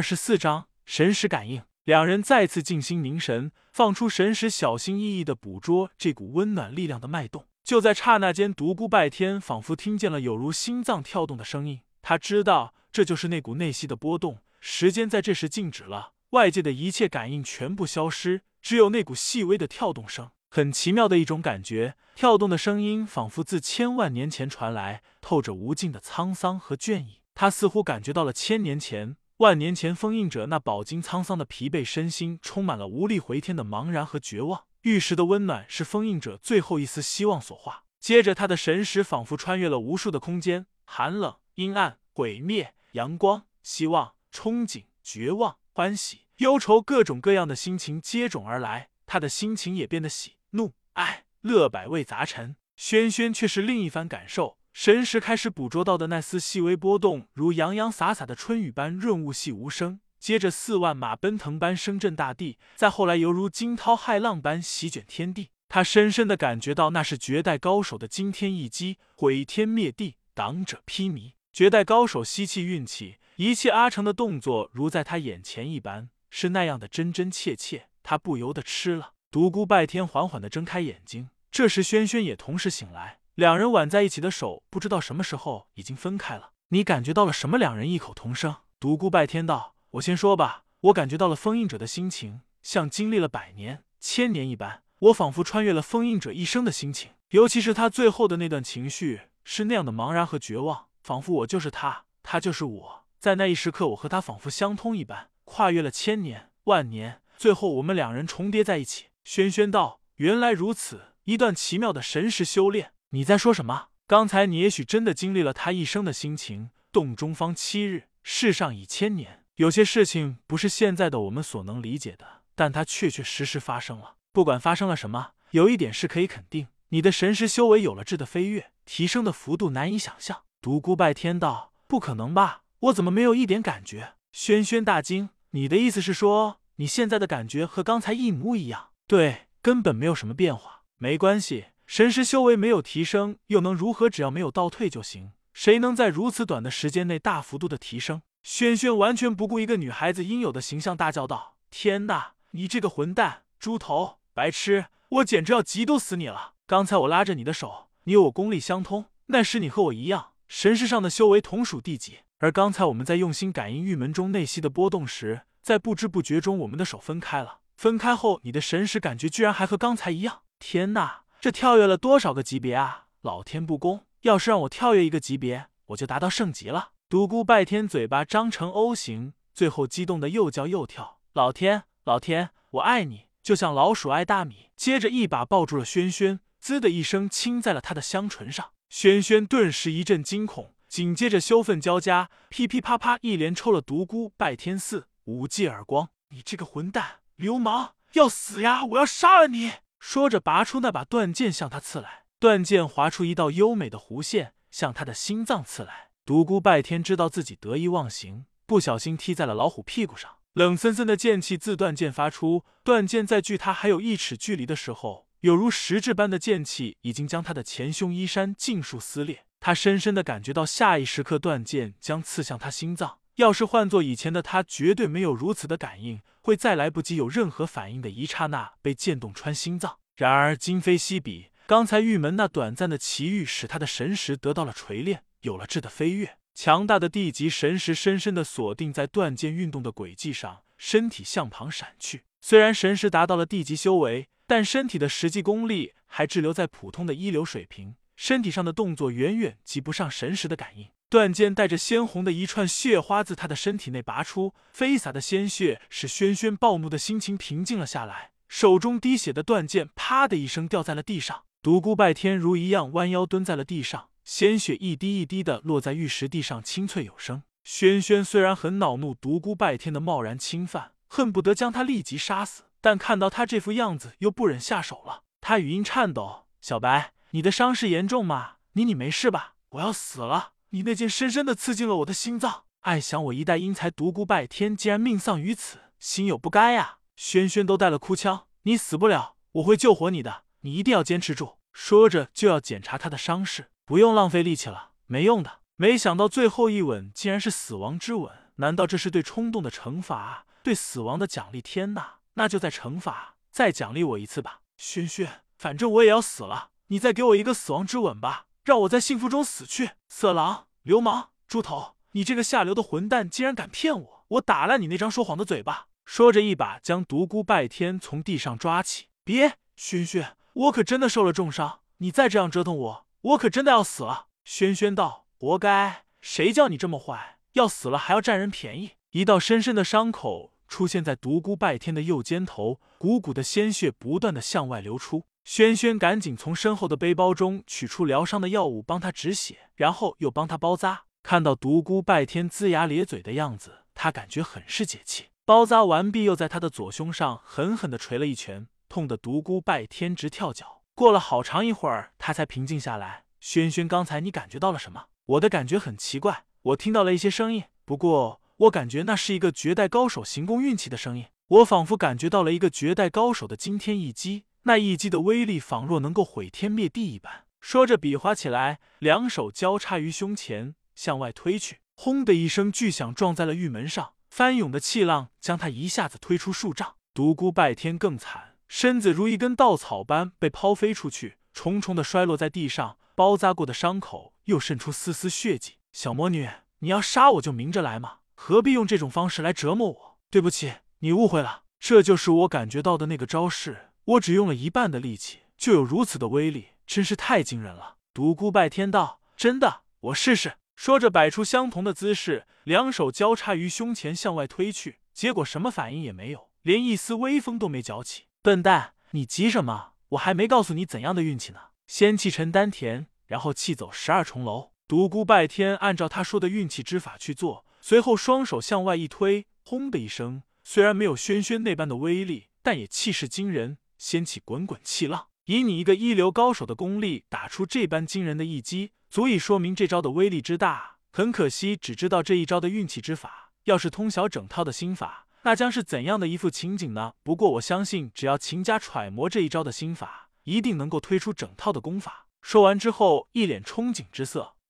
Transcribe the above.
二十四章神识感应。两人再次静心凝神，放出神识，小心翼翼的捕捉这股温暖力量的脉动。就在刹那间，独孤拜天仿佛听见了有如心脏跳动的声音。他知道，这就是那股内息的波动。时间在这时静止了，外界的一切感应全部消失，只有那股细微的跳动声。很奇妙的一种感觉，跳动的声音仿佛自千万年前传来，透着无尽的沧桑和倦意。他似乎感觉到了千年前、万年前封印者那饱经沧桑的疲惫身心，充满了无力回天的茫然和绝望。玉石的温暖是封印者最后一丝希望所化。接着，他的神识仿佛穿越了无数的空间，寒冷、阴暗、毁灭、阳光、希望、憧憬、绝望、欢喜、忧愁，各种各样的心情接踵而来。他的心情也变得喜。怒、哀、乐，百味杂陈。轩轩却是另一番感受。神识开始捕捉到的那丝细微波动，如洋洋洒洒的春雨般润物细无声。接着，四万马奔腾般声震大地；再后来，犹如惊涛骇浪般席卷天地。他深深的感觉到，那是绝代高手的惊天一击，毁天灭地，挡者披靡。绝代高手吸气运气，一切阿成的动作如在他眼前一般，是那样的真真切切。他不由得吃了。独孤拜天缓缓的睁开眼睛，这时轩轩也同时醒来，两人挽在一起的手，不知道什么时候已经分开了。你感觉到了什么？两人异口同声。独孤拜天道：“我先说吧，我感觉到了封印者的心情，像经历了百年、千年一般。我仿佛穿越了封印者一生的心情，尤其是他最后的那段情绪，是那样的茫然和绝望，仿佛我就是他，他就是我。在那一时刻，我和他仿佛相通一般，跨越了千年、万年，最后我们两人重叠在一起。”轩轩道：“原来如此，一段奇妙的神识修炼。你在说什么？刚才你也许真的经历了他一生的心情。洞中方七日，世上已千年。有些事情不是现在的我们所能理解的，但它确确实实发生了。不管发生了什么，有一点是可以肯定：你的神识修为有了质的飞跃，提升的幅度难以想象。”独孤拜天道：“不可能吧？我怎么没有一点感觉？”轩轩大惊：“你的意思是说，你现在的感觉和刚才一模一样？”对，根本没有什么变化。没关系，神识修为没有提升又能如何？只要没有倒退就行。谁能在如此短的时间内大幅度的提升？轩轩完全不顾一个女孩子应有的形象，大叫道：“天哪！你这个混蛋，猪头，白痴！我简直要嫉妒死你了！刚才我拉着你的手，你有我功力相通，那时你和我一样，神识上的修为同属第几。而刚才我们在用心感应玉门中内息的波动时，在不知不觉中，我们的手分开了。”分开后，你的神识感觉居然还和刚才一样！天哪，这跳跃了多少个级别啊！老天不公，要是让我跳跃一个级别，我就达到圣级了。独孤拜天嘴巴张成 O 型，最后激动的又叫又跳。老天，老天，我爱你，就像老鼠爱大米。接着一把抱住了轩轩，滋的一声亲在了他的香唇上。轩轩顿时一阵惊恐，紧接着羞愤交加，噼噼啪啪一连抽了独孤拜天四五记耳光。你这个混蛋！流氓要死呀！我要杀了你！说着，拔出那把断剑向他刺来。断剑划出一道优美的弧线，向他的心脏刺来。独孤拜天知道自己得意忘形，不小心踢在了老虎屁股上。冷森森的剑气自断剑发出，断剑在距他还有一尺距离的时候，有如实质般的剑气已经将他的前胸衣衫尽数撕裂。他深深的感觉到，下一时刻断剑将刺向他心脏。要是换做以前的他，绝对没有如此的感应，会在来不及有任何反应的一刹那被剑洞穿心脏。然而今非昔比，刚才玉门那短暂的奇遇，使他的神识得到了锤炼，有了质的飞跃。强大的地级神识深深的锁定在断剑运动的轨迹上，身体向旁闪去。虽然神识达到了地级修为，但身体的实际功力还滞留在普通的一流水平，身体上的动作远远及不上神识的感应。断剑带着鲜红的一串血花自他的身体内拔出，飞洒的鲜血使轩轩暴怒的心情平静了下来。手中滴血的断剑啪的一声掉在了地上。独孤拜天如一样弯腰蹲在了地上，鲜血一滴一滴的落在玉石地上，清脆有声。轩轩虽然很恼怒独孤拜天的贸然侵犯，恨不得将他立即杀死，但看到他这副样子，又不忍下手了。他语音颤抖：“小白，你的伤势严重吗？你你没事吧？我要死了。”你那剑深深的刺进了我的心脏，爱想我一代英才独孤拜天竟然命丧于此，心有不甘呀！轩轩都带了哭腔，你死不了，我会救活你的，你一定要坚持住。说着就要检查他的伤势，不用浪费力气了，没用的。没想到最后一吻竟然是死亡之吻，难道这是对冲动的惩罚，对死亡的奖励？天哪！那就再惩罚，再奖励我一次吧，轩轩，反正我也要死了，你再给我一个死亡之吻吧，让我在幸福中死去。色狼、流氓、猪头，你这个下流的混蛋，竟然敢骗我！我打烂你那张说谎的嘴巴！说着，一把将独孤拜天从地上抓起。别，轩轩，我可真的受了重伤，你再这样折腾我，我可真的要死了。轩轩道：“活该，谁叫你这么坏，要死了还要占人便宜。”一道深深的伤口。出现在独孤拜天的右肩头，鼓鼓的鲜血不断的向外流出。轩轩赶紧从身后的背包中取出疗伤的药物，帮他止血，然后又帮他包扎。看到独孤拜天龇牙咧嘴的样子，他感觉很是解气。包扎完毕，又在他的左胸上狠狠的捶了一拳，痛得独孤拜天直跳脚。过了好长一会儿，他才平静下来。轩轩，刚才你感觉到了什么？我的感觉很奇怪，我听到了一些声音，不过。我感觉那是一个绝代高手行宫运气的声音，我仿佛感觉到了一个绝代高手的惊天一击，那一击的威力仿若能够毁天灭地一般。说着，比划起来，两手交叉于胸前，向外推去。轰的一声巨响，撞在了玉门上，翻涌的气浪将他一下子推出数丈。独孤拜天更惨，身子如一根稻草般被抛飞出去，重重的摔落在地上，包扎过的伤口又渗出丝丝血迹。小魔女，你要杀我就明着来嘛！何必用这种方式来折磨我？对不起，你误会了，这就是我感觉到的那个招式。我只用了一半的力气，就有如此的威力，真是太惊人了。独孤拜天道：“真的，我试试。”说着，摆出相同的姿势，两手交叉于胸前向外推去，结果什么反应也没有，连一丝微风都没搅起。笨蛋，你急什么？我还没告诉你怎样的运气呢。先气沉丹田，然后气走十二重楼。独孤拜天按照他说的运气之法去做。随后双手向外一推，轰的一声，虽然没有轩轩那般的威力，但也气势惊人，掀起滚滚气浪。以你一个一流高手的功力，打出这般惊人的一击，足以说明这招的威力之大。很可惜，只知道这一招的运气之法，要是通晓整套的心法，那将是怎样的一副情景呢？不过我相信，只要勤加揣摩这一招的心法，一定能够推出整套的功法。说完之后，一脸憧憬之色。